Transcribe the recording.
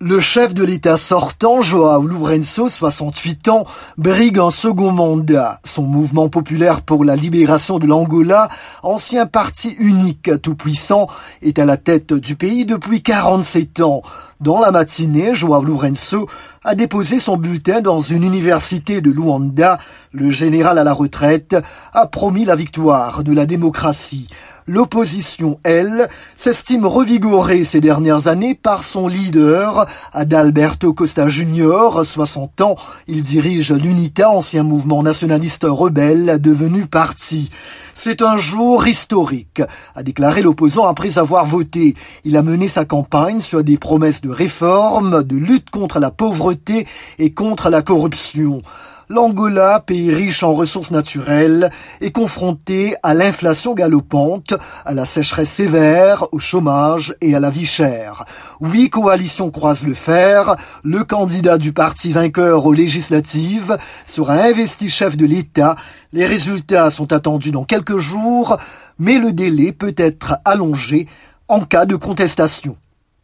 Le chef de l'État sortant, Joao Lourenço, 68 ans, brigue un second mandat. Son mouvement populaire pour la libération de l'Angola, ancien parti unique tout puissant, est à la tête du pays depuis 47 ans. Dans la matinée, Joao Lourenço a déposé son bulletin dans une université de Luanda. Le général à la retraite a promis la victoire de la démocratie. L'opposition, elle, s'estime revigorée ces dernières années par son leader, Adalberto Costa Junior, 60 ans. Il dirige l'UNITA, ancien mouvement nationaliste rebelle devenu parti. C'est un jour historique, a déclaré l'opposant après avoir voté. Il a mené sa campagne sur des promesses de réforme, de lutte contre la pauvreté et contre la corruption. L'Angola, pays riche en ressources naturelles, est confronté à l'inflation galopante, à la sécheresse sévère, au chômage et à la vie chère. Huit coalitions croisent le fer. Le candidat du parti vainqueur aux législatives sera investi chef de l'État. Les résultats sont attendus dans quelques jours, mais le délai peut être allongé en cas de contestation.